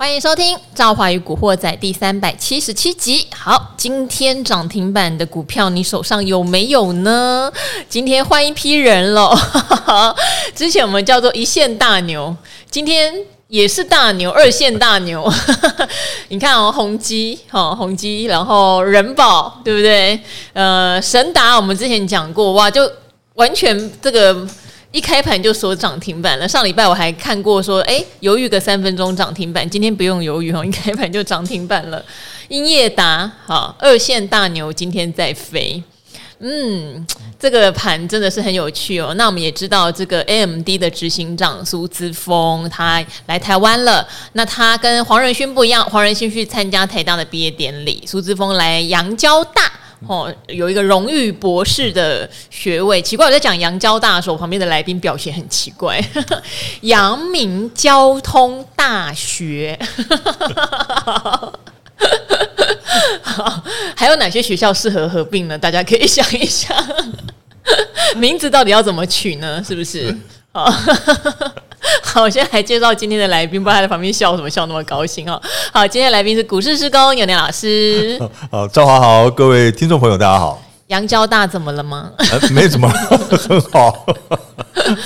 欢迎收听《赵华与古惑仔》第三百七十七集。好，今天涨停板的股票，你手上有没有呢？今天换一批人了。之前我们叫做一线大牛，今天也是大牛，二线大牛。你看哦，宏碁，好，宏基，然后人保，对不对？呃，神达，我们之前讲过，哇，就完全这个。一开盘就锁涨停板了。上礼拜我还看过说，哎，犹豫个三分钟涨停板。今天不用犹豫哦，一开盘就涨停板了。英业达，好，二线大牛今天在飞。嗯，这个盘真的是很有趣哦。那我们也知道，这个 AMD 的执行长苏姿丰他来台湾了。那他跟黄仁勋不一样，黄仁勋去参加台大的毕业典礼，苏姿丰来阳交大。哦，有一个荣誉博士的学位。奇怪，我在讲阳交大的时候，旁边的来宾表现很奇怪。阳明交通大学，好，还有哪些学校适合合并呢？大家可以想一想，名字到底要怎么取呢？是不是？好。好，我现在来介绍今天的来宾，不知道他在旁边笑什么，笑那么高兴哦。好，今天的来宾是股市施工有年老师。好，赵华好，各位听众朋友大家好。杨交大怎么了吗？呃、没怎么，很好，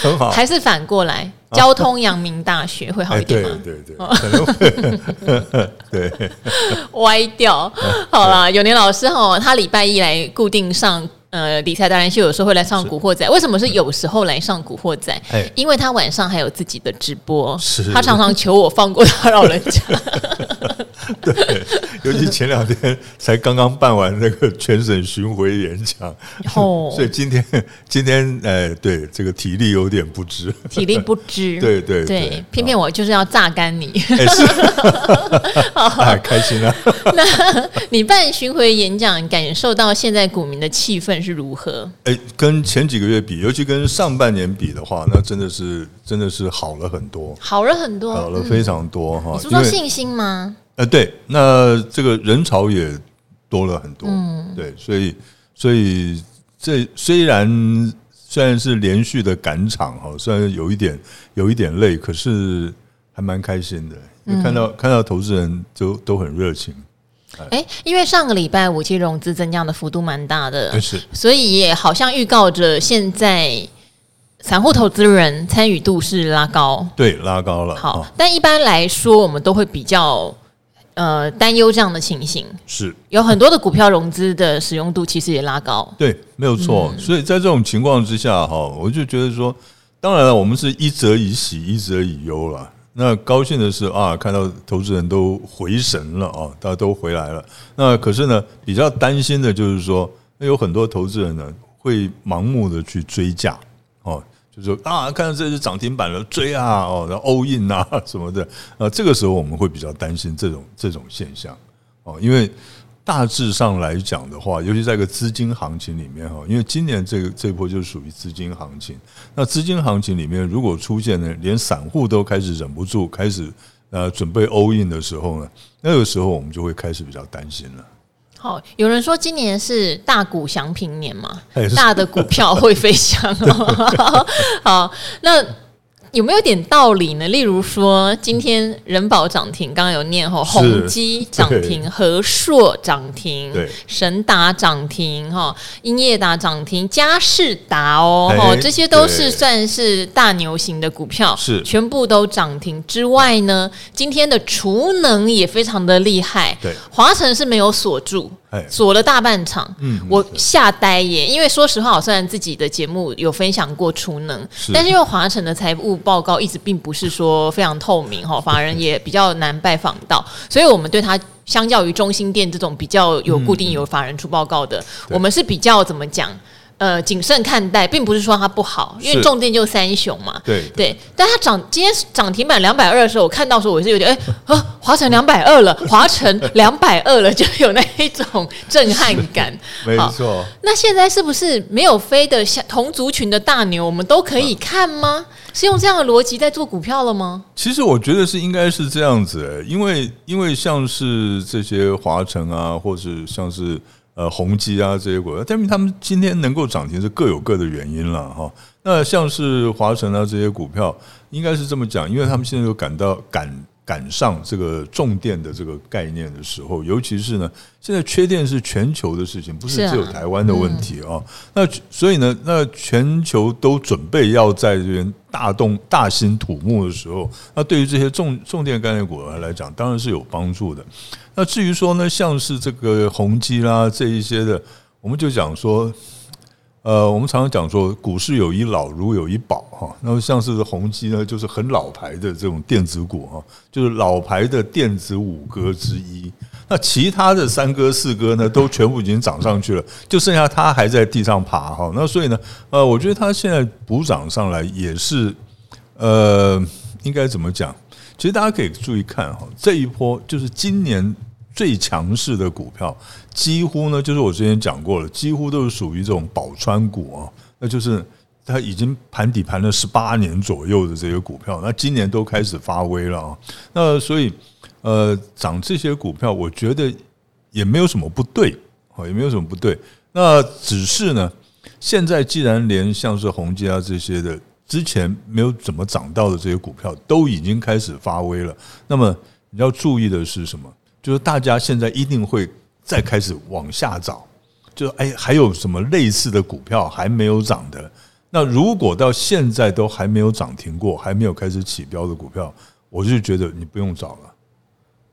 很好。还是反过来，交通阳明大学会好一点吗？对对对，可能。对，歪掉。好啦，永年老师哈，他礼拜一来固定上。呃，理财达人秀有时候会来上古惑仔，为什么是有时候来上古惑仔？因为他晚上还有自己的直播，他常常求我放过他老人家。对，尤其前两天才刚刚办完那个全省巡回演讲，哦，所以今天今天哎，对这个体力有点不支，体力不支，对对对，偏偏我就是要榨干你，哎，是，太开心啊。那你办巡回演讲，感受到现在股民的气氛是如何？哎，跟前几个月比，尤其跟上半年比的话，那真的是真的是好了很多，好了很多，好了非常多哈。你说信心吗？呃，对，那这个人潮也多了很多，嗯，对，所以，所以这虽然虽然是连续的赶场哈，虽然有一点有一点累，可是还蛮开心的，因为看到、嗯、看到投资人都都很热情。哎，因为上个礼拜五期融资增加的幅度蛮大的，是，所以也好像预告着现在散户投资人参与度是拉高，对，拉高了。好，但一般来说，我们都会比较。呃，担忧这样的情形是有很多的股票融资的使用度其实也拉高，对，没有错。嗯、所以在这种情况之下，哈，我就觉得说，当然了，我们是一则以喜，一则以忧了。那高兴的是啊，看到投资人都回神了啊，大家都回来了。那可是呢，比较担心的就是说，那有很多投资人呢会盲目的去追价哦。就是说啊，看到这只涨停板了，追啊，哦，然后 all in 啊什么的，啊，这个时候我们会比较担心这种这种现象，哦，因为大致上来讲的话，尤其在一个资金行情里面哈，因为今年这个这波就是属于资金行情，那资金行情里面如果出现呢，连散户都开始忍不住开始呃准备 all in 的时候呢，那个时候我们就会开始比较担心了。好，有人说今年是大股祥平年嘛，大的股票会飞翔哦。好，那。有没有点道理呢？例如说，今天人保涨停，刚刚有念吼，宏基涨停，和硕涨停，神达涨停，哈，英业达涨停，嘉士达哦，哈，这些都是算是大牛型的股票，是全部都涨停之外呢，今天的储能也非常的厉害，对，华晨是没有锁住。锁了大半场，嗯，我吓呆耶！因为说实话，我虽然自己的节目有分享过储能，但是因为华晨的财务报告一直并不是说非常透明哈，法人也比较难拜访到，所以我们对它相较于中心店这种比较有固定有法人出报告的，我们是比较怎么讲？呃，谨慎看待，并不是说它不好，因为重电就三雄嘛。对对，但它涨今天涨停板两百二的时候，我看到的时候我是有点哎啊，华晨两百二了，华晨两百二了，就有那一种震撼感。没错。那现在是不是没有飞的像同族群的大牛，我们都可以看吗？是用这样的逻辑在做股票了吗？其实我觉得是应该是这样子，因为因为像是这些华晨啊，或者像是。呃，宏基啊这些股票，但是他们今天能够涨停是各有各的原因了哈。那像是华晨啊这些股票，应该是这么讲，因为他们现在都感到感赶上这个重电的这个概念的时候，尤其是呢，现在缺电是全球的事情，不是只有台湾的问题啊。那所以呢，那全球都准备要在这边大动大兴土木的时候，那对于这些重重电概念股来讲，当然是有帮助的。那至于说呢，像是这个宏基啦这一些的，我们就讲说。呃，我们常常讲说，股市有一老，如有一宝哈。那么像是宏基呢，就是很老牌的这种电子股哈，就是老牌的电子五哥之一。那其他的三哥四哥呢，都全部已经涨上去了，就剩下它还在地上爬哈。那所以呢，呃，我觉得它现在补涨上来也是，呃，应该怎么讲？其实大家可以注意看哈，这一波就是今年。最强势的股票，几乎呢，就是我之前讲过了，几乎都是属于这种宝川股啊，那就是它已经盘底盘了十八年左右的这些股票，那今年都开始发威了啊。那所以，呃，涨这些股票，我觉得也没有什么不对啊，也没有什么不对。那只是呢，现在既然连像是宏基啊这些的之前没有怎么涨到的这些股票都已经开始发威了，那么你要注意的是什么？就是大家现在一定会再开始往下找，就哎，还有什么类似的股票还没有涨的？那如果到现在都还没有涨停过，还没有开始起标的股票，我就觉得你不用找了，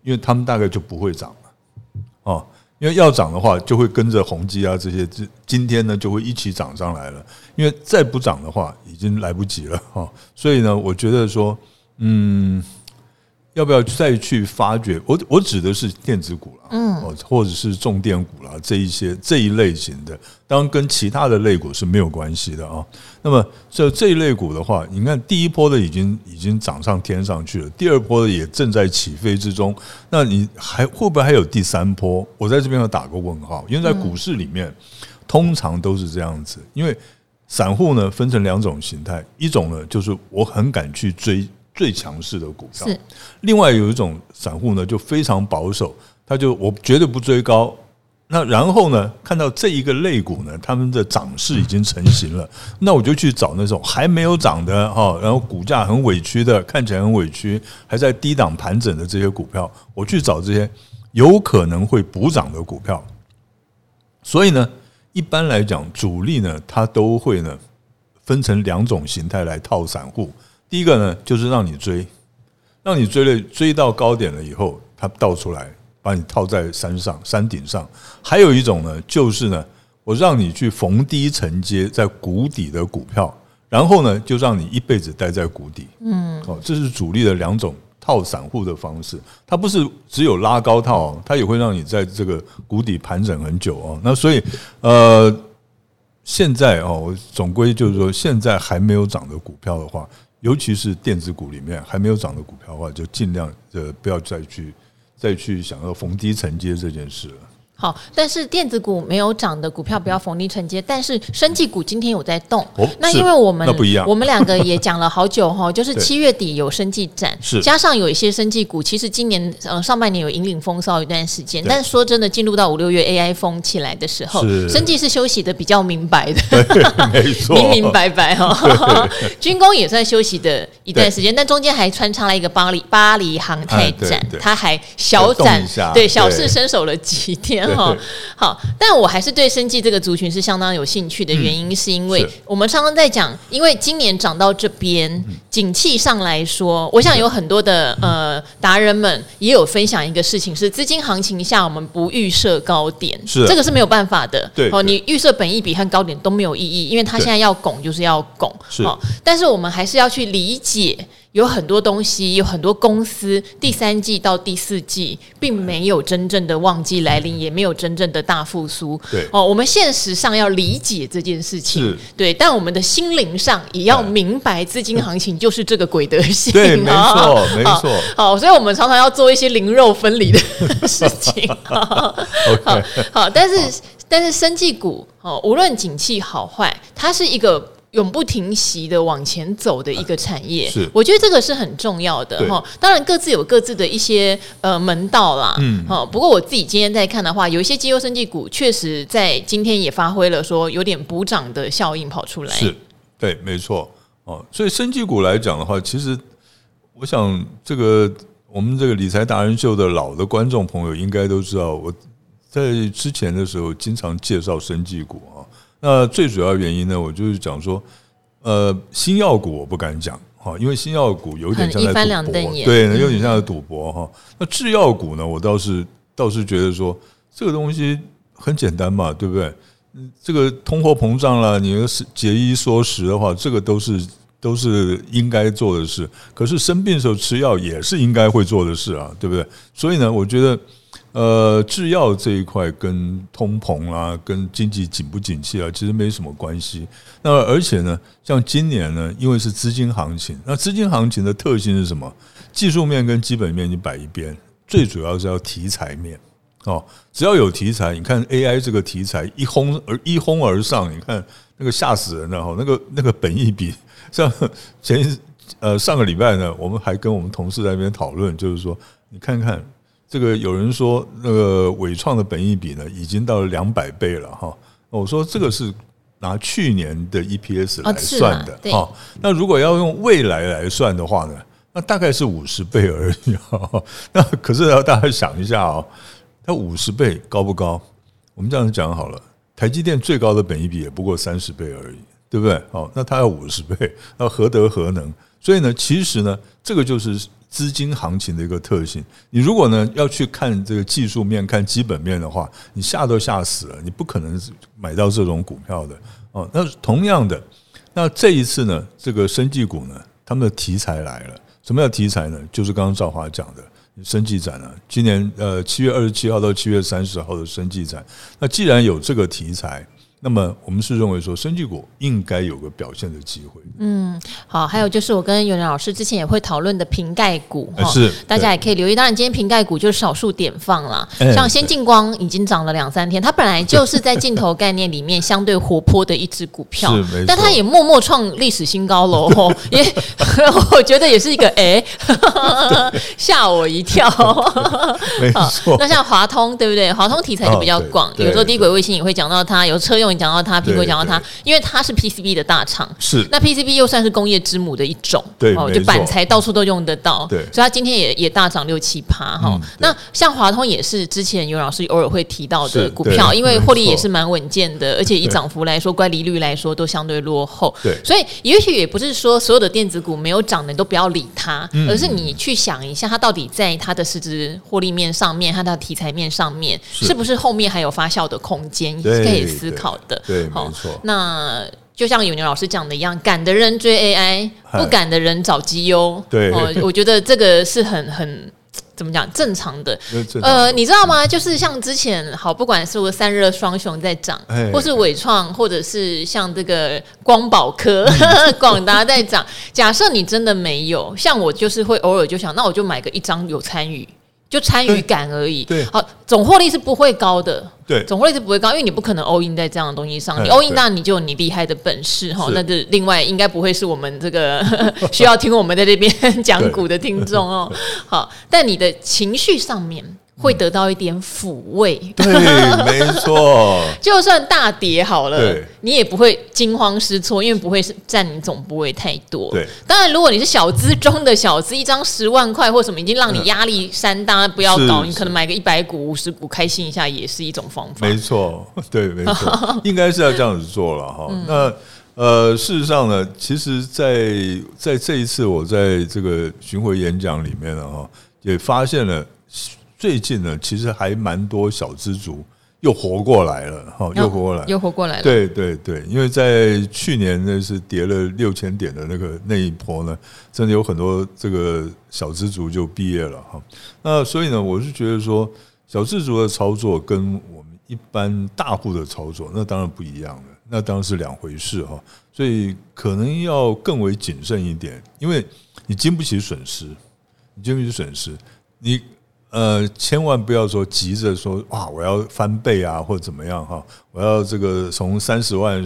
因为他们大概就不会涨了哦。因为要涨的话，就会跟着宏基啊这些，这今天呢就会一起涨上来了。因为再不涨的话，已经来不及了哈。所以呢，我觉得说，嗯。要不要再去发掘？我我指的是电子股了，嗯，或者是重电股啦，这一些这一类型的，当然跟其他的类股是没有关系的啊。那么这这一类股的话，你看第一波的已经已经涨上天上去了，第二波的也正在起飞之中。那你还会不会还有第三波？我在这边要打个问号，因为在股市里面通常都是这样子，因为散户呢分成两种形态，一种呢就是我很敢去追。最强势的股票，另外有一种散户呢，就非常保守，他就我绝对不追高。那然后呢，看到这一个类股呢，他们的涨势已经成型了，那我就去找那种还没有涨的哈，然后股价很委屈的，看起来很委屈，还在低档盘整的这些股票，我去找这些有可能会补涨的股票。所以呢，一般来讲，主力呢，它都会呢分成两种形态来套散户。第一个呢，就是让你追，让你追了追到高点了以后，它倒出来把你套在山上山顶上。还有一种呢，就是呢，我让你去逢低承接在谷底的股票，然后呢，就让你一辈子待在谷底。嗯，哦，这是主力的两种套散户的方式。它不是只有拉高套，它也会让你在这个谷底盘整很久哦。那所以，呃，现在哦，我总归就是说，现在还没有涨的股票的话。尤其是电子股里面还没有涨的股票的话，就尽量呃不要再去再去想要逢低承接这件事了。好，但是电子股没有涨的股票不要逢低承接，但是生技股今天有在动。哦，那因为我们那不一样，我们两个也讲了好久哈，就是七月底有生技展，是。加上有一些生技股，其实今年呃上半年有引领风骚一段时间，但是说真的，进入到五六月 AI 风起来的时候，生技是休息的比较明白的，没错，明明白白哈。军工也算休息的一段时间，但中间还穿插了一个巴黎巴黎航太展，它还小展，对小试身手了几天。好，好，但我还是对生计这个族群是相当有兴趣的原因，是因为我们常常在讲，因为今年涨到这边，景气上来说，我想有很多的呃达人们也有分享一个事情，是资金行情下我们不预设高点，是。这个是没有办法的。对，哦，你预设本益比和高点都没有意义，因为它现在要拱就是要拱，是，但是我们还是要去理解。有很多东西，有很多公司，第三季到第四季并没有真正的旺季来临，也没有真正的大复苏。对哦，我们现实上要理解这件事情，对，但我们的心灵上也要明白，资金行情就是这个鬼德性。对，没错，没错。好，所以我们常常要做一些灵肉分离的事情。好，好，但是但是生技股哦，无论景气好坏，它是一个。永不停息的往前走的一个产业，是我觉得这个是很重要的哈。当然各自有各自的一些呃门道啦，嗯，好。不过我自己今天在看的话，有一些绩优生技股确实在今天也发挥了说有点补涨的效应跑出来。是，对，没错哦。所以生技股来讲的话，其实我想这个我们这个理财达人秀的老的观众朋友应该都知道，我在之前的时候经常介绍生技股啊。那最主要原因呢，我就是讲说，呃，新药股我不敢讲哈，因为新药股有点像在赌博，对，有点像在赌博哈。那制药股呢，我倒是倒是觉得说，这个东西很简单嘛，对不对？这个通货膨胀了，你要是节衣缩食的话，这个都是。都是应该做的事，可是生病的时候吃药也是应该会做的事啊，对不对？所以呢，我觉得，呃，制药这一块跟通膨啊，跟经济景不景气啊，其实没什么关系。那而且呢，像今年呢，因为是资金行情，那资金行情的特性是什么？技术面跟基本面你摆一边，最主要是要题材面哦。只要有题材，你看 AI 这个题材一轰而一轰而上，你看那个吓死人了哈，那个那个本意比。像前呃上个礼拜呢，我们还跟我们同事在那边讨论，就是说，你看看这个，有人说那个伟创的本益比呢，已经到了两百倍了哈。我说这个是拿去年的 EPS 来算的哈。那如果要用未来来算的话呢，那大概是五十倍而已哈。那可是要大家想一下哦，它五十倍高不高？我们这样讲好了，台积电最高的本益比也不过三十倍而已。对不对？哦，那它要五十倍，那何德何能？所以呢，其实呢，这个就是资金行情的一个特性。你如果呢要去看这个技术面、看基本面的话，你吓都吓死了，你不可能买到这种股票的哦。那同样的，那这一次呢，这个生技股呢，他们的题材来了。什么叫题材呢？就是刚刚赵华讲的生技展啊，今年呃七月二十七号到七月三十号的生技展。那既然有这个题材。那么我们是认为说，生技股应该有个表现的机会。嗯，好，还有就是我跟永仁老师之前也会讨论的瓶盖股哈，是大家也可以留意。当然，今天瓶盖股就是少数点放了，像先进光已经涨了两三天，它本来就是在镜头概念里面相对活泼的一只股票，是没错，但它也默默创历史新高喽。也 我觉得也是一个哎，吓我一跳。没错，那像华通对不对？华通题材就比较广，有时候低轨卫星也会讲到它，有车用。讲到它，苹果讲到它，因为它是 PCB 的大厂，是。那 PCB 又算是工业之母的一种，对，就板材到处都用得到，对，所以它今天也也大涨六七趴哈。那像华通也是之前有老师偶尔会提到的股票，因为获利也是蛮稳健的，而且以涨幅来说，乖离率来说都相对落后，对，所以也许也不是说所有的电子股没有涨的你都不要理它，而是你去想一下，它到底在它的市值获利面上面，它的题材面上面，是。不是后面还有发酵的空间，是可以思考的，对，好。那就像永年老师讲的一样，敢的人追 AI，不敢的人找绩优。对，哦，我觉得这个是很很怎么讲正常的。呃，你知道吗？就是像之前好，不管是我散热双雄在涨，或是伟创，或者是像这个光宝科、广达在涨。假设你真的没有，像我就是会偶尔就想，那我就买个一张有参与。就参与感而已。对，好，总获利是不会高的。对，总获利是不会高，因为你不可能 all in 在这样的东西上。你 all in，那你就有你厉害的本事哈。那是另外应该不会是我们这个 需要听我们在这边讲股的听众哦。好，但你的情绪上面。会得到一点抚慰，对，没错。就算大跌好了，你也不会惊慌失措，因为不会是占你总部位太多。对，当然，如果你是小资中的小资，一张十万块或什么，已经让你压力山大，不要搞，你可能买个一百股、五十股，开心一下也是一种方法。没错，对，没错，应该是要这样子做了哈。那呃，事实上呢，其实，在在这一次我在这个巡回演讲里面呢，哈，也发现了。最近呢，其实还蛮多小资族又活过来了，哈，又活过来，又活过来了。对对对，因为在去年那是跌了六千点的那个那一波呢，真的有很多这个小资族就毕业了，哈。那所以呢，我是觉得说，小资族的操作跟我们一般大户的操作，那当然不一样了，那当然是两回事，哈。所以可能要更为谨慎一点，因为你经不起损失，你经不起损失，你。呃，千万不要说急着说哇，我要翻倍啊，或者怎么样哈，我要这个从三十万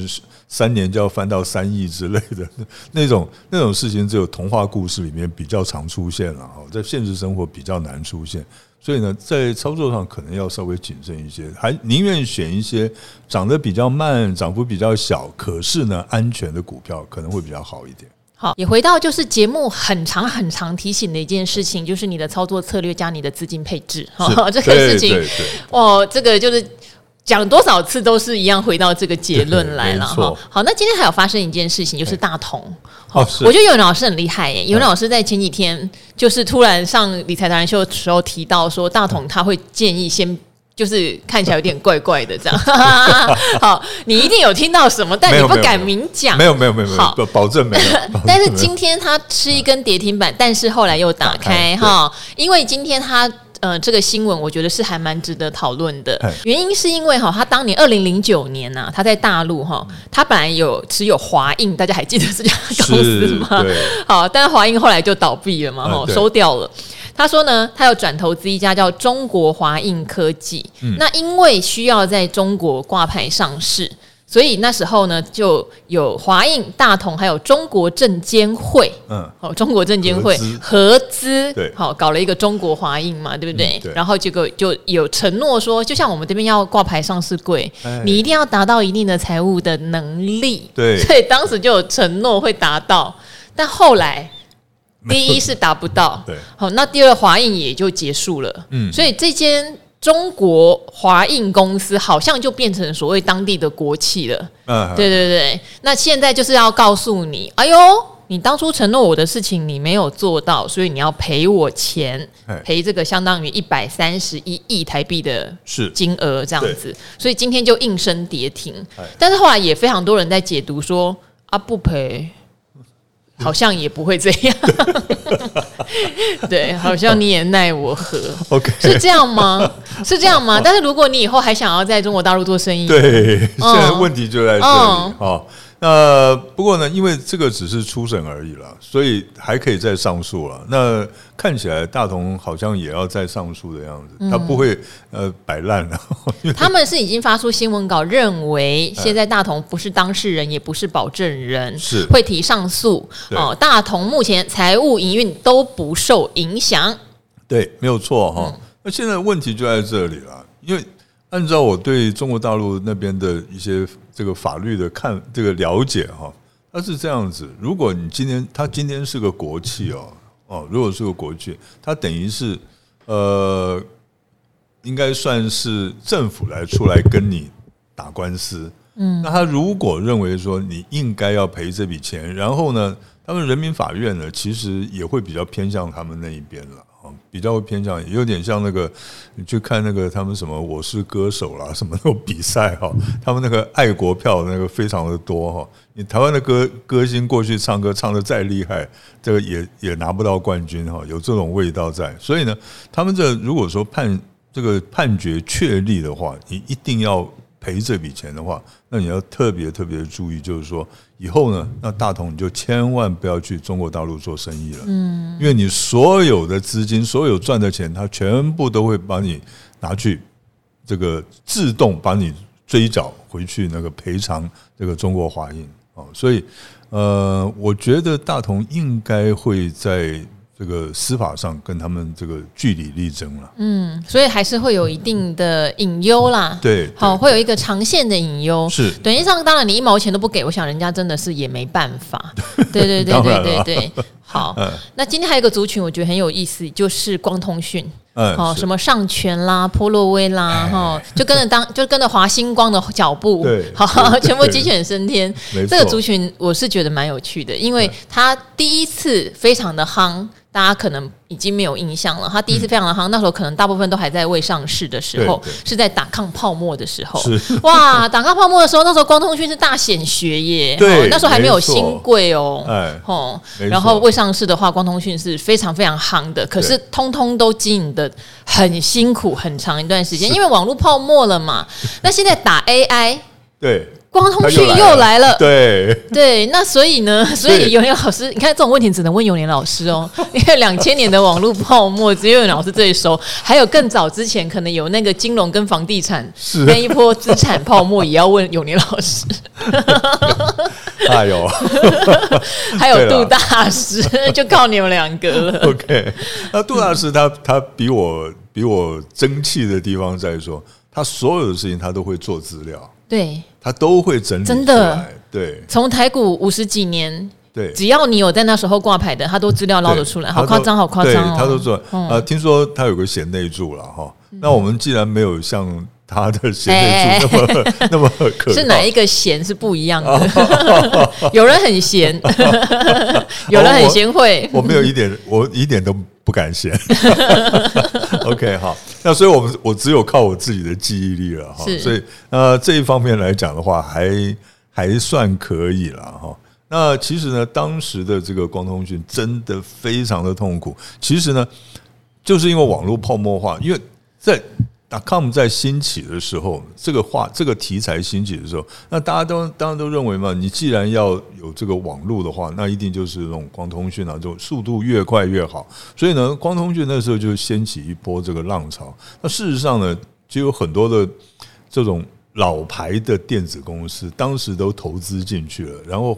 三年就要翻到三亿之类的 那种那种事情，只有童话故事里面比较常出现了哈，在现实生活比较难出现，所以呢，在操作上可能要稍微谨慎一些，还宁愿选一些涨得比较慢、涨幅比较小，可是呢安全的股票可能会比较好一点。好，也回到就是节目很长很长提醒的一件事情，就是你的操作策略加你的资金配置。哈，这个事情，哦，这个就是讲多少次都是一样，回到这个结论来了哈。好，那今天还有发生一件事情，就是大同。好，我觉得有人老师很厉害耶，有人老师在前几天就是突然上理财达人秀的时候提到说，大同他会建议先。就是看起来有点怪怪的这样，好，你一定有听到什么，但你不敢明讲。没有没有没有没有，好，保证没有。但是今天他吃一根跌停板，但是后来又打开哈，因为今天他呃这个新闻，我觉得是还蛮值得讨论的。原因是因为哈，他当年二零零九年呐，他在大陆哈，他本来有持有华映，大家还记得这家公司吗？好，但是华映后来就倒闭了嘛，哈，收掉了。他说呢，他要转投资一家叫中国华映科技。嗯，那因为需要在中国挂牌上市，所以那时候呢，就有华映、大同还有中国证监会，嗯，好，中国证监会合资，对，好，搞了一个中国华映嘛，对不对？嗯、对，然后结果就有承诺说，就像我们这边要挂牌上市柜，哎、你一定要达到一定的财务的能力，对，所以当时就有承诺会达到，但后来。第一是达不到，对，好，那第二华印也就结束了，嗯，所以这间中国华印公司好像就变成所谓当地的国企了，嗯，对对对，那现在就是要告诉你，哎呦，你当初承诺我的事情你没有做到，所以你要赔我钱，赔这个相当于一百三十一亿台币的金额这样子，所以今天就应声跌停，但是后来也非常多人在解读说啊不赔。好像也不会这样，对，好像你也奈我何？OK，是这样吗？是这样吗？但是如果你以后还想要在中国大陆做生意，对，现在问题就在这里啊。哦那不过呢，因为这个只是初审而已了，所以还可以再上诉了。那看起来大同好像也要再上诉的样子，他不会呃摆烂了。他们是已经发出新闻稿，认为现在大同不是当事人，也不是保证人，是会提上诉。哦，大同目前财务营运都不受影响。对，没有错哈。那现在问题就在这里了，因为。按照我对中国大陆那边的一些这个法律的看这个了解哈，它是这样子：如果你今天他今天是个国企哦哦，如果是个国企，它等于是呃，应该算是政府来出来跟你打官司。嗯，那他如果认为说你应该要赔这笔钱，然后呢，他们人民法院呢，其实也会比较偏向他们那一边了。比较会偏向，也有点像那个，你去看那个他们什么《我是歌手》啦，什么那种比赛哈，他们那个爱国票那个非常的多哈。你台湾的歌歌星过去唱歌唱的再厉害，这个也也拿不到冠军哈，有这种味道在。所以呢，他们这如果说判这个判决确立的话，你一定要。赔这笔钱的话，那你要特别特别注意，就是说以后呢，那大同你就千万不要去中国大陆做生意了，嗯，因为你所有的资金、所有赚的钱，他全部都会把你拿去这个自动把你追缴回去，那个赔偿这个中国华印哦，所以呃，我觉得大同应该会在。这个司法上跟他们这个据理力争了，嗯，所以还是会有一定的隐忧啦。对，好，会有一个长线的隐忧。是，等于上当然你一毛钱都不给，我想人家真的是也没办法。对对对对对对。好，那今天还有一个族群，我觉得很有意思，就是光通讯。嗯，好，什么上诠啦、波洛威啦，哈，就跟着当，就跟着华星光的脚步，对，好，全部鸡犬升天。这个族群我是觉得蛮有趣的，因为他第一次非常的夯。大家可能已经没有印象了。他第一次非常的夯，那时候可能大部分都还在未上市的时候，是在打抗泡沫的时候。哇，打抗泡沫的时候，那时候光通讯是大显学耶。对，那时候还没有新贵哦。哎，哦，然后未上市的话，光通讯是非常非常夯的。可是通通都经营的很辛苦，很长一段时间，因为网络泡沫了嘛。那现在打 AI，对。光通讯又来了，对。对，那所以呢，所以永年老师，你看这种问题只能问永年老师哦，因为两千年的网络泡沫只有永年老师最熟，还有更早之前可能有那个金融跟房地产那一波资产泡沫，也要问永年老师。哎呦，还有杜大师，就靠你们两个了。OK，那杜大师他他比我比我争气的地方在于说，他所有的事情他都会做资料。对，他都会整理，真的，对，从台股五十几年对，只要你有在那时候挂牌的，他都资料捞得出来，好夸张，好夸张哦。他都说，呃，听说他有个贤内助了哈。那我们既然没有像他的贤内助那么 那么可，是哪一个贤是不一样的？有人很贤，有人很贤惠，我没有一点，我一点都不敢写。OK，好，那所以我们我只有靠我自己的记忆力了哈。所以呃这一方面来讲的话，还还算可以了哈。那其实呢，当时的这个光通讯真的非常的痛苦。其实呢，就是因为网络泡沫化，因为在 .com 在兴起的时候，这个话这个题材兴起的时候，那大家都当然都认为嘛，你既然要有这个网络的话，那一定就是那种光通讯啊，就速度越快越好。所以呢，光通讯那时候就掀起一波这个浪潮。那事实上呢，就有很多的这种老牌的电子公司，当时都投资进去了，然后。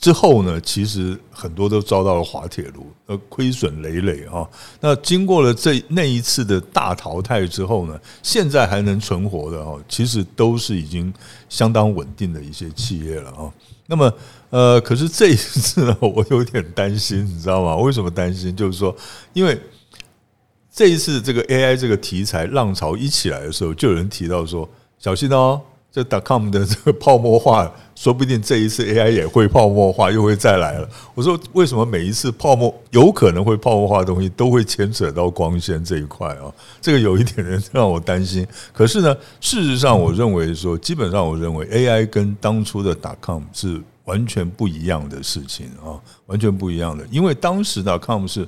之后呢，其实很多都遭到了滑铁卢，呃，亏损累累啊。那经过了这那一次的大淘汰之后呢，现在还能存活的哈，其实都是已经相当稳定的一些企业了啊。那么，呃，可是这一次呢，我有点担心，你知道吗？为什么担心？就是说，因为这一次这个 AI 这个题材浪潮一起来的时候，就有人提到说，小心哦。这 .com 的这个泡沫化，说不定这一次 AI 也会泡沫化，又会再来了。我说，为什么每一次泡沫有可能会泡沫化的东西，都会牵扯到光纤这一块啊？这个有一点点让我担心。可是呢，事实上，我认为说，基本上我认为 AI 跟当初的 .com 是完全不一样的事情啊，完全不一样的。因为当时的 .com 是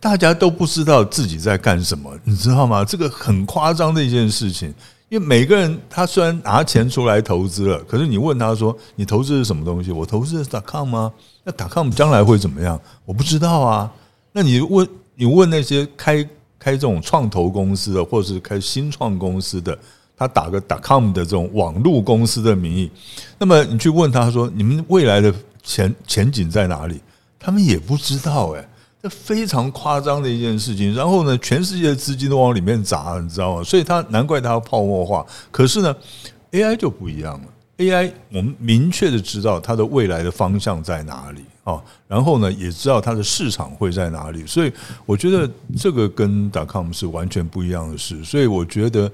大家都不知道自己在干什么，你知道吗？这个很夸张的一件事情。因为每个人他虽然拿钱出来投资了，可是你问他说，你投资是什么东西？我投资的是 .com 吗？那 .com 将来会怎么样？我不知道啊。那你问你问那些开开这种创投公司的，或者是开新创公司的，他打个 .com 的这种网络公司的名义，那么你去问他说，你们未来的前前景在哪里？他们也不知道哎。非常夸张的一件事情，然后呢，全世界的资金都往里面砸，你知道吗？所以它难怪它泡沫化。可是呢，AI 就不一样了。AI 我们明确的知道它的未来的方向在哪里啊，然后呢，也知道它的市场会在哪里。所以我觉得这个跟 .com 是完全不一样的事。所以我觉得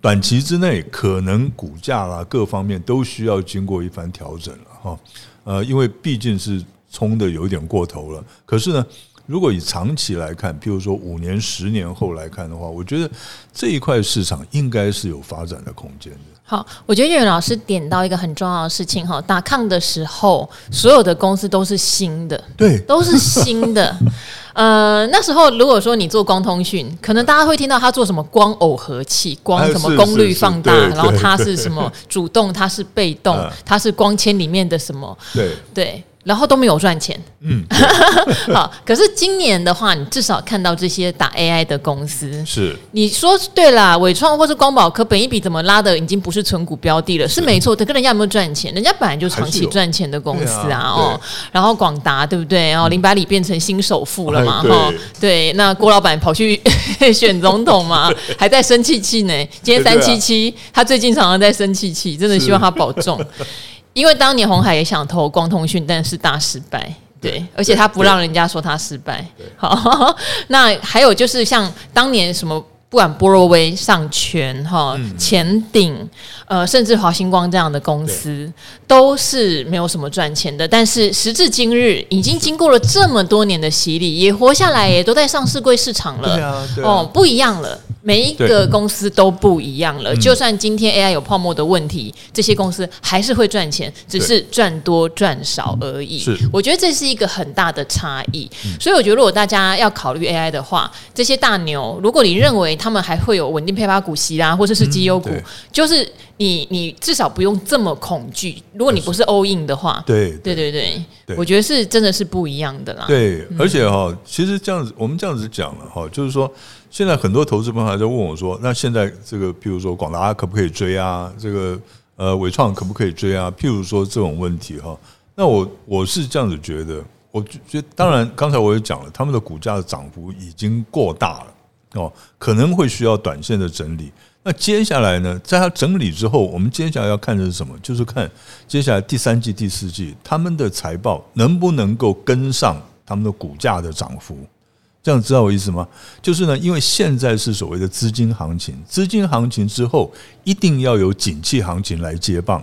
短期之内可能股价啦各方面都需要经过一番调整了哈。呃，因为毕竟是冲的有一点过头了。可是呢。如果以长期来看，譬如说五年、十年后来看的话，我觉得这一块市场应该是有发展的空间的。好，我觉得岳云老师点到一个很重要的事情哈，打抗的时候，所有的公司都是新的，对，都是新的。呃，那时候如果说你做光通讯，可能大家会听到他做什么光耦合器，光什么功率放大，然后它是什么主动，它是被动，它是光纤里面的什么，对对。然后都没有赚钱，嗯，好。可是今年的话，你至少看到这些打 AI 的公司，是你说对啦，伟创或是光宝科，本一笔怎么拉的，已经不是存股标的了，是没错。可人家有没有赚钱？人家本来就长期赚钱的公司啊，哦。然后广达对不对？然后林百里变成新首富了嘛？哈，对。那郭老板跑去 选总统嘛，还在生气气呢。今天三七七，他最近常常在生气气，真的希望他保重。因为当年红海也想投光通讯，但是大失败，对，而且他不让人家说他失败。好，那还有就是像当年什么。不管波若威、上泉、哈、前鼎，呃，甚至华星光这样的公司，都是没有什么赚钱的。但是时至今日，已经经过了这么多年的洗礼，也活下来，也都在上市柜市场了。啊啊、哦，不一样了，每一个公司都不一样了。就算今天 AI 有泡沫的问题，这些公司还是会赚钱，只是赚多赚少而已。是，我觉得这是一个很大的差异。所以，我觉得如果大家要考虑 AI 的话，这些大牛，如果你认为他们还会有稳定配发股息啦，或者是绩优股，就是你你至少不用这么恐惧。如果你不是 all in 的话，对对对对，我觉得是真的是不一样的啦。对，而且哈，其实这样子，我们这样子讲了哈，就是说，现在很多投资朋友还在问我说，那现在这个，譬如说广达可不可以追啊？这个呃，伟创可不可以追啊？譬如说这种问题哈，那我我是这样子觉得，我觉得当然刚才我也讲了，他们的股价的涨幅已经过大了。哦，可能会需要短线的整理。那接下来呢，在它整理之后，我们接下来要看的是什么？就是看接下来第三季、第四季他们的财报能不能够跟上他们的股价的涨幅。这样知道我意思吗？就是呢，因为现在是所谓的资金行情，资金行情之后一定要有景气行情来接棒。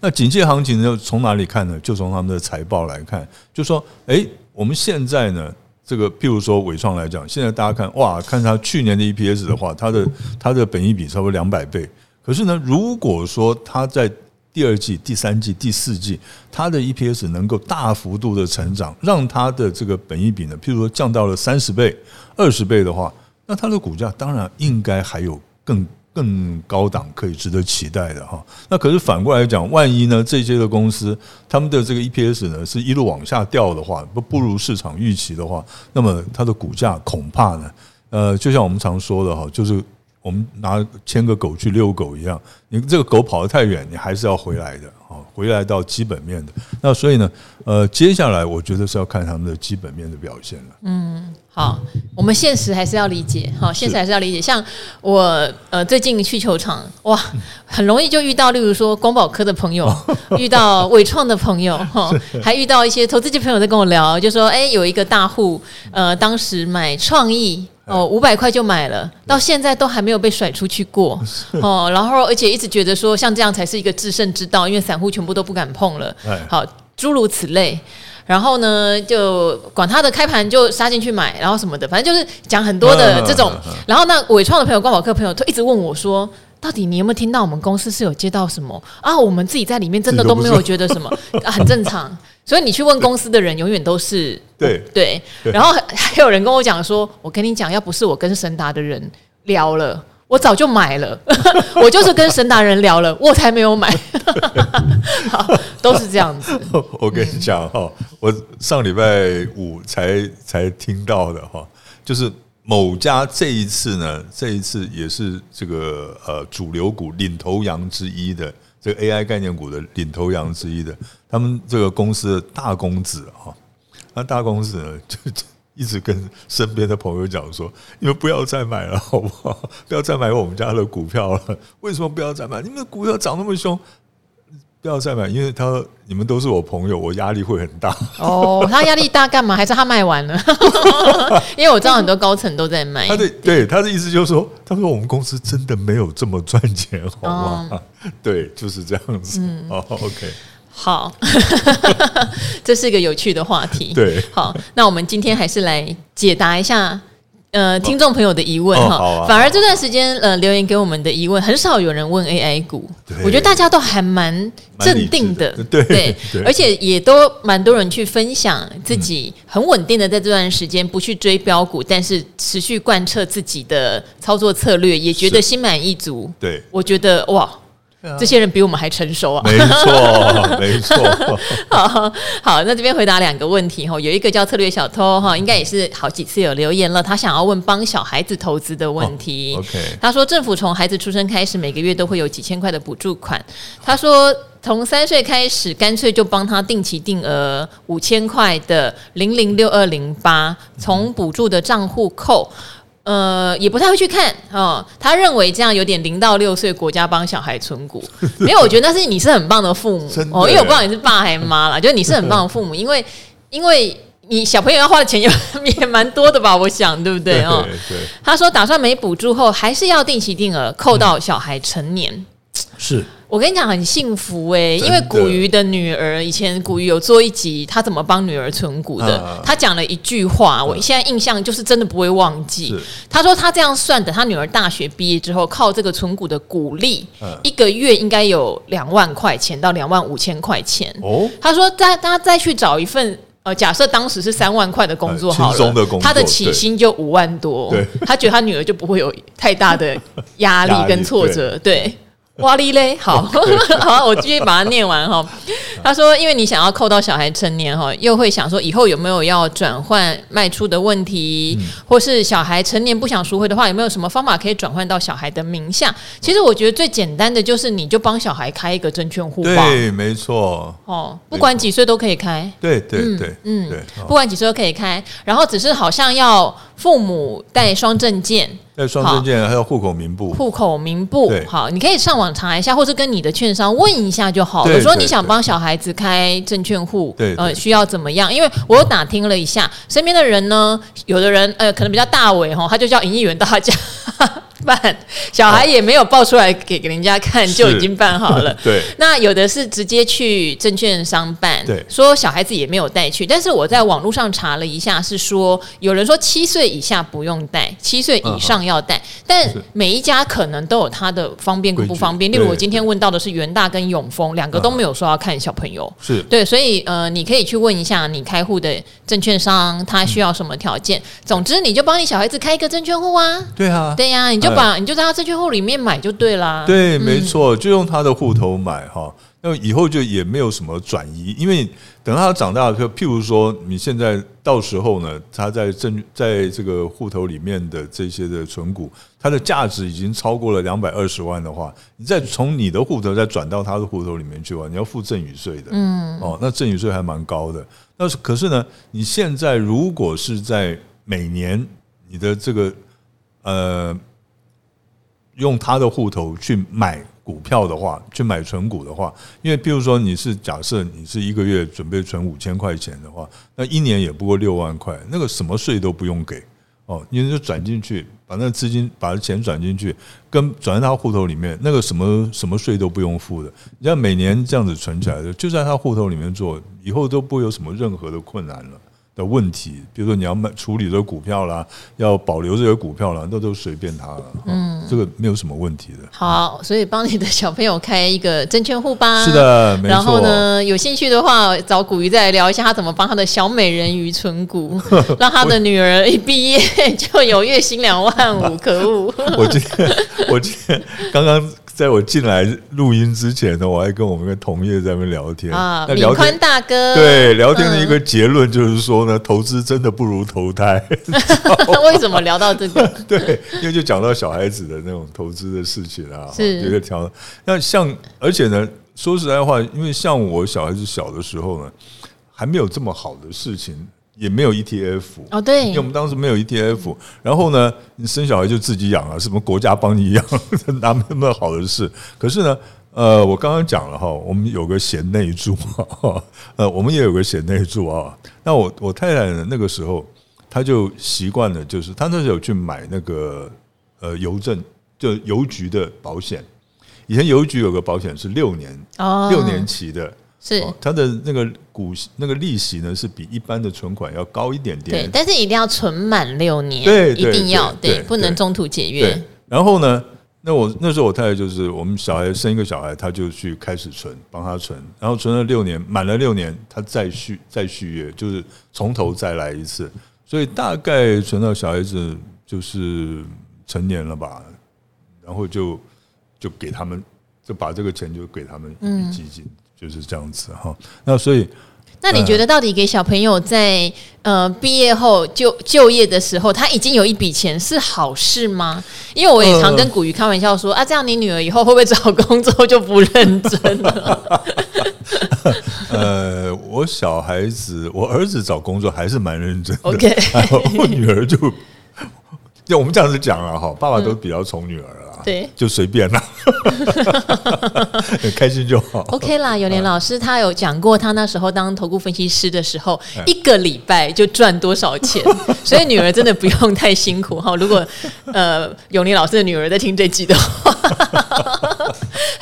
那景气行情呢，从哪里看呢？就从他们的财报来看，就说，哎，我们现在呢，这个譬如说伟创来讲，现在大家看，哇，看他去年的 EPS 的话，它的它的本益比差不多两百倍。可是呢，如果说它在第二季、第三季、第四季，它的 EPS 能够大幅度的成长，让它的这个本益比呢，譬如说降到了三十倍、二十倍的话，那它的股价当然应该还有更。更高档可以值得期待的哈，那可是反过来讲，万一呢这些的公司他们的这个 EPS 呢是一路往下掉的话，不不如市场预期的话，那么它的股价恐怕呢，呃，就像我们常说的哈，就是我们拿牵个狗去遛狗一样，你这个狗跑得太远，你还是要回来的啊，回来到基本面的。那所以呢，呃，接下来我觉得是要看他们的基本面的表现了。嗯。好，我们现实还是要理解。好，现实还是要理解。像我呃，最近去球场，哇，很容易就遇到，例如说光宝科的朋友，遇到伟创的朋友，哈，还遇到一些投资界朋友在跟我聊，就说，哎，有一个大户，呃，当时买创意哦，五百块就买了，到现在都还没有被甩出去过，哦，然后而且一直觉得说，像这样才是一个制胜之道，因为散户全部都不敢碰了。好，诸如此类。然后呢，就管他的开盘就杀进去买，然后什么的，反正就是讲很多的这种。然后那伟创的朋友、光宝客朋友都一直问我说：“到底你有没有听到我们公司是有接到什么啊？我们自己在里面真的都没有觉得什么，啊、很正常。所以你去问公司的人，永远都是对对。然后 还有人跟我讲说：我跟你讲，要不是我跟神达的人聊了。”我早就买了，我就是跟神达人聊了，我才没有买。好，都是这样子。我跟你讲哈，我上礼拜五才才听到的哈，就是某家这一次呢，这一次也是这个呃主流股领头羊之一的这个 AI 概念股的领头羊之一的，他们这个公司的大公子哈，那大公子呢 就。一直跟身边的朋友讲说：“你们不要再买了，好不好？不要再买我们家的股票了。为什么不要再买？你们的股票涨那么凶，不要再买。因为他你们都是我朋友，我压力会很大。哦，他压力大干嘛？还是他卖完了？因为我知道很多高层都在卖。他的对他的意思就是说，他说我们公司真的没有这么赚钱，好吗？对，就是这样子。哦，OK。”好，这是一个有趣的话题。对，好，那我们今天还是来解答一下呃听众朋友的疑问哈。哦啊、反而这段时间呃留言给我们的疑问很少有人问 AI 股，我觉得大家都还蛮镇定的，的。对对，对。而且也都蛮多人去分享自己很稳定的在这段时间不去追标股，但是持续贯彻自己的操作策略，也觉得心满意足。对，我觉得哇。这些人比我们还成熟啊！没错，没错。好好，那这边回答两个问题哈，有一个叫策略小偷哈，应该也是好几次有留言了，他想要问帮小孩子投资的问题。OK，他说政府从孩子出生开始，每个月都会有几千块的补助款。他说从三岁开始，干脆就帮他定期定额五千块的零零六二零八，从补助的账户扣。呃，也不太会去看哦。他认为这样有点零到六岁国家帮小孩存股，没有，我觉得那是你是很棒的父母哦。因为我不知道你是爸还是妈啦，就是你是很棒的父母，因为 因为你小朋友要花的钱也也蛮多的吧？我想对不对哦？他说打算没补助后还是要定期定额扣到小孩成年，是。我跟你讲很幸福哎、欸，因为古鱼的女儿以前古鱼有做一集，她怎么帮女儿存股的？他讲了一句话，我现在印象就是真的不会忘记。她说她这样算，等她女儿大学毕业之后，靠这个存股的股利，一个月应该有两万块钱到两万五千块钱。哦，他说再他再去找一份呃，假设当时是三万块的工作好了，他的起薪就五万多，他觉得他女儿就不会有太大的压力跟挫折，对。哇哩嘞，好好，我继续把它念完哈。他说，因为你想要扣到小孩成年哈，又会想说以后有没有要转换卖出的问题，嗯、或是小孩成年不想赎回的话，有没有什么方法可以转换到小孩的名下？其实我觉得最简单的就是你就帮小孩开一个证券户吧。对，没错。哦，不管几岁都可以开。对对对，嗯，对，不管几岁都可以开。然后只是好像要父母带双证件。在双证件还有户口名簿，户口名簿好，你可以上网查一下，或是跟你的券商问一下就好了。我说你想帮小孩子开证券户，呃，需要怎么样？因为我有打听了一下，身边的人呢，有的人呃，可能比较大尾哈，他就叫营业员大家办，小孩也没有报出来给给人家看，就已经办好了。对，那有的是直接去证券商办，对，说小孩子也没有带去，但是我在网络上查了一下，是说有人说七岁以下不用带，七岁以上。要带，但每一家可能都有它的方便跟不方便。例如，我今天问到的是元大跟永丰，两个都没有说要看小朋友。是对，所以呃，你可以去问一下你开户的证券商，他需要什么条件。总之，你就帮你小孩子开一个证券户啊。对啊，对呀，你就把你就在他证券户里面买就对啦。对，没错，就用他的户头买哈。那以后就也没有什么转移，因为等他长大，就譬如说你现在到时候呢，他在证在这个户头里面的这些的存股，它的价值已经超过了两百二十万的话，你再从你的户头再转到他的户头里面去啊，你要付赠与税的，嗯，哦，那赠与税还蛮高的。那是可是呢，你现在如果是在每年你的这个呃用他的户头去买。股票的话，去买存股的话，因为比如说你是假设你是一个月准备存五千块钱的话，那一年也不过六万块，那个什么税都不用给哦，你就转进去，把那个资金把钱转进去，跟转到他户头里面，那个什么什么税都不用付的，你要每年这样子存起来的，就在他户头里面做，以后都不会有什么任何的困难了。的问题，比如说你要卖处理这个股票啦，要保留这个股票啦，那都随便他了。嗯，这个没有什么问题的。好，所以帮你的小朋友开一个证券户吧。是的，没错。然后呢，有兴趣的话，找古鱼再来聊一下，他怎么帮他的小美人鱼存股，让他的女儿一毕业就有月薪两万五。可恶！我今天，我今天刚刚。在我进来录音之前呢，我还跟我们的同业在那边聊天啊。李宽大哥，对，聊天的一个结论就是说呢，投资真的不如投胎。为什么聊到这个？对，因为就讲到小孩子的那种投资的事情啊，是一个条。那像，而且呢，说实在话，因为像我小孩子小的时候呢，还没有这么好的事情。也没有 ETF 哦，对，因为我们当时没有 ETF，然后呢，你生小孩就自己养啊，什么国家帮你养，哪那么好的事？可是呢，呃，我刚刚讲了哈，我们有个贤内助，呃，我们也有个贤内助啊。那我我太太呢，那个时候她就习惯了，就是她那时候有去买那个呃邮政，就邮局的保险。以前邮局有个保险是六年哦，六年期的。是它的那个股那个利息呢，是比一般的存款要高一点点。对，但是一定要存满六年，对，一定要对，不能中途解约。然后呢，那我那时候我太太就是我们小孩生一个小孩，他就去开始存，帮他存，然后存了六年，满了六年，他再续再续约，就是从头再来一次。所以大概存到小孩子就是成年了吧，然后就就给他们，就把这个钱就给他们一笔基金。就是这样子哈，那所以，那你觉得到底给小朋友在呃毕业后就就业的时候，他已经有一笔钱是好事吗？因为我也常跟古鱼开玩笑说啊，这样你女儿以后会不会找工作就不认真了？呃，我小孩子，我儿子找工作还是蛮认真的。OK，我女儿就，就我们这样子讲了哈，爸爸都比较宠女儿了。对，就随便啦，开心就好。OK 啦，永年老师他有讲过，他那时候当投顾分析师的时候，一个礼拜就赚多少钱，所以女儿真的不用太辛苦哈。如果呃永年老师的女儿在听这集的话，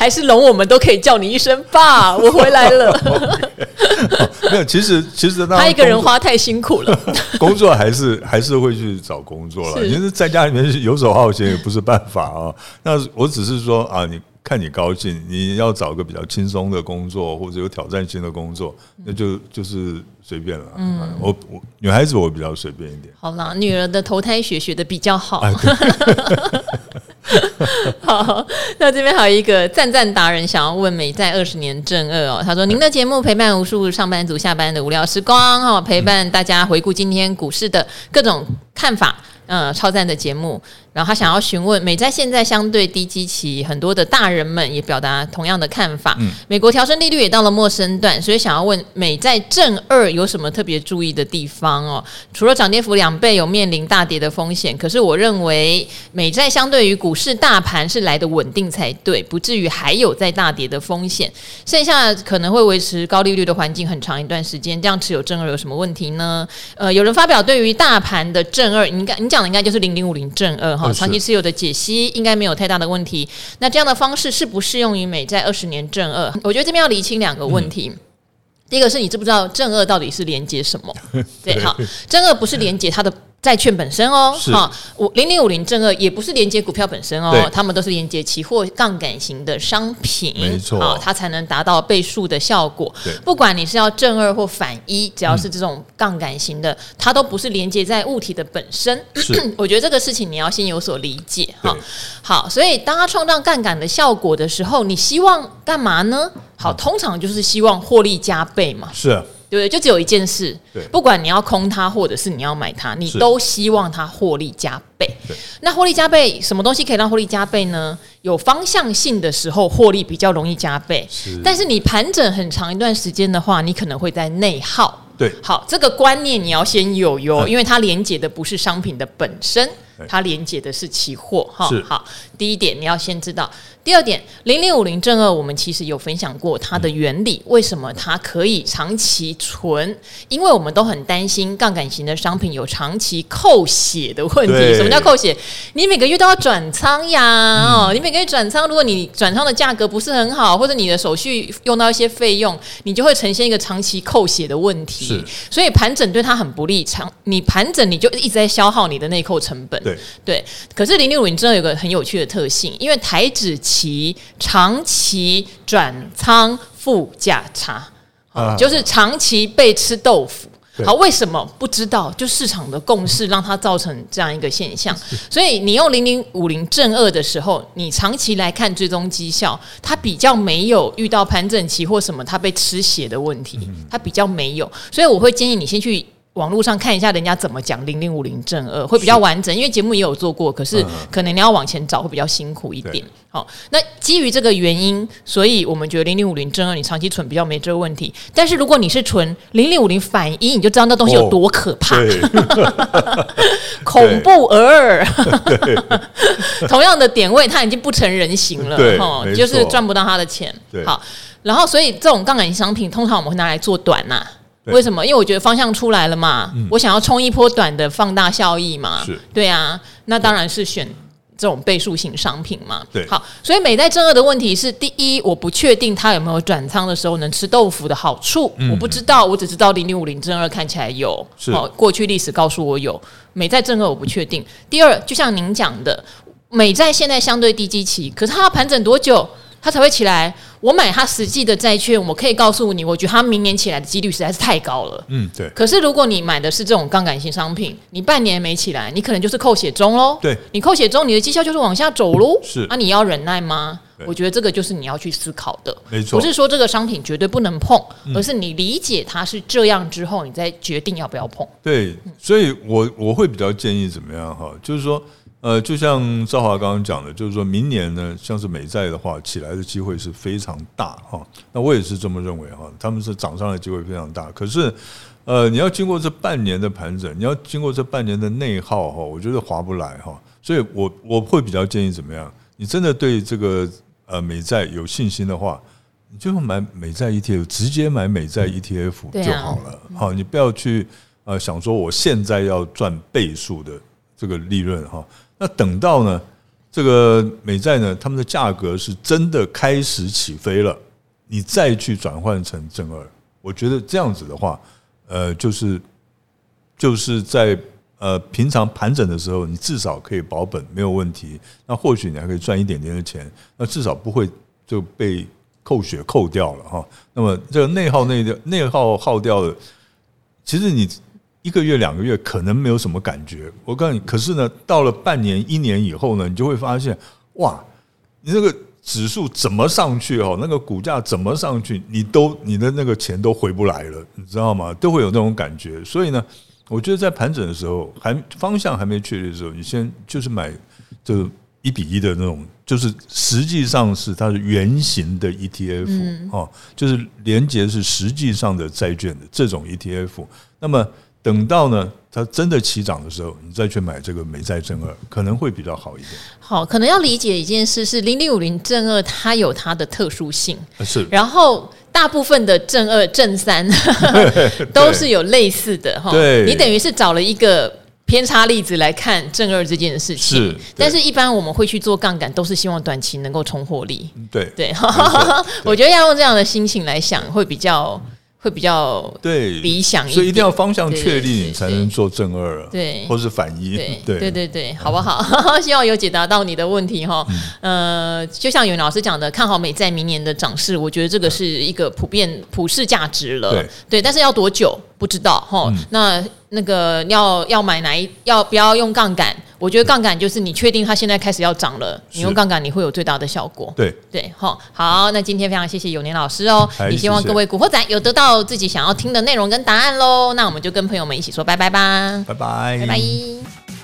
还是龙我们都可以叫你一声爸，我回来了。没有，其实其实他一个人花太辛苦了，工作还是还是会去找工作了。其实在家里面游手好闲也不是办法啊。那我只是说啊，你看你高兴，你要找个比较轻松的工作或者有挑战性的工作，那就就是随便了。嗯，我我女孩子我比较随便一点。好啦，女儿的投胎学学的比较好。好，那这边还有一个赞赞达人想要问美在二十年正二哦，他说您的节目陪伴无数上班族下班的无聊时光哦，陪伴大家回顾今天股市的各种看法。嗯，超赞的节目。然后他想要询问，美债现在相对低基期，很多的大人们也表达同样的看法。嗯，美国调升利率也到了陌生段，所以想要问美债正二有什么特别注意的地方哦？除了涨跌幅两倍有面临大跌的风险，可是我认为美债相对于股市大盘是来的稳定才对，不至于还有再大跌的风险。剩下可能会维持高利率的环境很长一段时间，这样持有正二有什么问题呢？呃，有人发表对于大盘的正二，应该你讲的应该就是零零五零正二哈。长期持有的解析应该没有太大的问题。那这样的方式适不适用于美债二十年正二？我觉得这边要厘清两个问题。嗯、第一个是你知不知道正二到底是连接什么？对好，正二不是连接它的。债券本身哦，哈，五零零五零正二也不是连接股票本身哦，他们都是连接期货杠杆型的商品，没错啊，它才能达到倍数的效果。不管你是要正二或反一，只要是这种杠杆型的，它都不是连接在物体的本身。我觉得这个事情你要先有所理解哈。好，所以当它创造杠杆的效果的时候，你希望干嘛呢？好，通常就是希望获利加倍嘛。是啊。对不对？就只有一件事，不管你要空它，或者是你要买它，你都希望它获利加倍。那获利加倍，什么东西可以让获利加倍呢？有方向性的时候，获利比较容易加倍。但是你盘整很长一段时间的话，你可能会在内耗。对，好，这个观念你要先有哟，因为它连接的不是商品的本身，它连接的是期货。哈，好，第一点你要先知道。第二点，零零五零正二，我们其实有分享过它的原理，为什么它可以长期存？因为我们都很担心杠杆型的商品有长期扣血的问题。什么叫扣血？你每个月都要转仓呀，哦，你每个月转仓，如果你转仓的价格不是很好，或者你的手续用到一些费用，你就会呈现一个长期扣血的问题。所以盘整对它很不利。长你盘整，你就一直在消耗你的内扣成本。对对。可是零零五你知道有个很有趣的特性，因为台指期长期转仓负价差，就是长期被吃豆腐。好，为什么不知道？就市场的共识让它造成这样一个现象。所以你用零零五零正二的时候，你长期来看追踪绩效，它比较没有遇到盘整期或什么它被吃血的问题，它比较没有。所以我会建议你先去。网络上看一下人家怎么讲零零五零正二会比较完整，因为节目也有做过，可是可能你要往前找会比较辛苦一点。好，那基于这个原因，所以我们觉得零零五零正二你长期存比较没这个问题。但是如果你是存零零五零反一，你就知道那东西有多可怕，哦、恐怖而同样的点位，它已经不成人形了，哈，就是赚不到他的钱。好，然后所以这种杠杆型商品，通常我们会拿来做短呐、啊。为什么？因为我觉得方向出来了嘛，嗯、我想要冲一波短的放大效益嘛，对啊，那当然是选这种倍数型商品嘛。对，好，所以美债正二的问题是：第一，我不确定它有没有转仓的时候能吃豆腐的好处，嗯、我不知道，我只知道零零五零正二看起来有，是好，过去历史告诉我有美债正二，我不确定。第二，就像您讲的，美债现在相对低基期，可是它要盘整多久？它才会起来。我买它实际的债券，我可以告诉你，我觉得它明年起来的几率实在是太高了。嗯，对。可是如果你买的是这种杠杆型商品，你半年没起来，你可能就是扣血中喽。对，你扣血中，你的绩效就是往下走喽。是，那你要忍耐吗？我觉得这个就是你要去思考的。没错，不是说这个商品绝对不能碰，而是你理解它是这样之后，你再决定要不要碰。对，所以我我会比较建议怎么样哈，就是说。呃，就像赵华刚刚讲的，就是说明年呢，像是美债的话，起来的机会是非常大哈。那我也是这么认为哈，他们是涨上的机会非常大。可是，呃，你要经过这半年的盘整，你要经过这半年的内耗哈，我觉得划不来哈。所以我我会比较建议怎么样？你真的对这个呃美债有信心的话，你就买美债 ETF，直接买美债 ETF 就好了。好，你不要去呃想说我现在要赚倍数的这个利润哈。那等到呢，这个美债呢，他们的价格是真的开始起飞了，你再去转换成正二，我觉得这样子的话，呃，就是就是在呃平常盘整的时候，你至少可以保本没有问题。那或许你还可以赚一点点的钱，那至少不会就被扣血扣掉了哈。那么这个内耗内掉内耗耗掉了，其实你。一个月两个月可能没有什么感觉，我告诉你，可是呢，到了半年一年以后呢，你就会发现，哇，你那个指数怎么上去哦？那个股价怎么上去？你都你的那个钱都回不来了，你知道吗？都会有那种感觉。所以呢，我觉得在盘整的时候，还方向还没确立的时候，你先就是买这一比一的那种，就是实际上是它是圆形的 ETF 哦，就是连接是实际上的债券的这种 ETF。那么等到呢，它真的起涨的时候，你再去买这个美债正二，可能会比较好一点。好，可能要理解一件事是，零零五零正二它有它的特殊性，是。然后大部分的正二、正三 都是有类似的哈。对，你等于是找了一个偏差例子来看正二这件事情。是，但是一般我们会去做杠杆，都是希望短期能够冲获利。对对，我觉得要用这样的心情来想，会比较。会比较对理想一点，所以一定要方向确立，你才能做正二啊，对，或是反一，对 对。对对，好不好？希望有解答到你的问题哈。呃，就像有老师讲的，看好美在明年的涨势，我觉得这个是一个普遍普世价值了，对，但是要多久不知道哈。那那个要要买哪一要不要用杠杆？我觉得杠杆就是你确定它现在开始要涨了，你用杠杆你会有最大的效果。对对，好，好，那今天非常谢谢有年老师哦，也希望各位古惑仔有得到自己想要听的内容跟答案喽。那我们就跟朋友们一起说拜拜吧，拜拜，拜拜。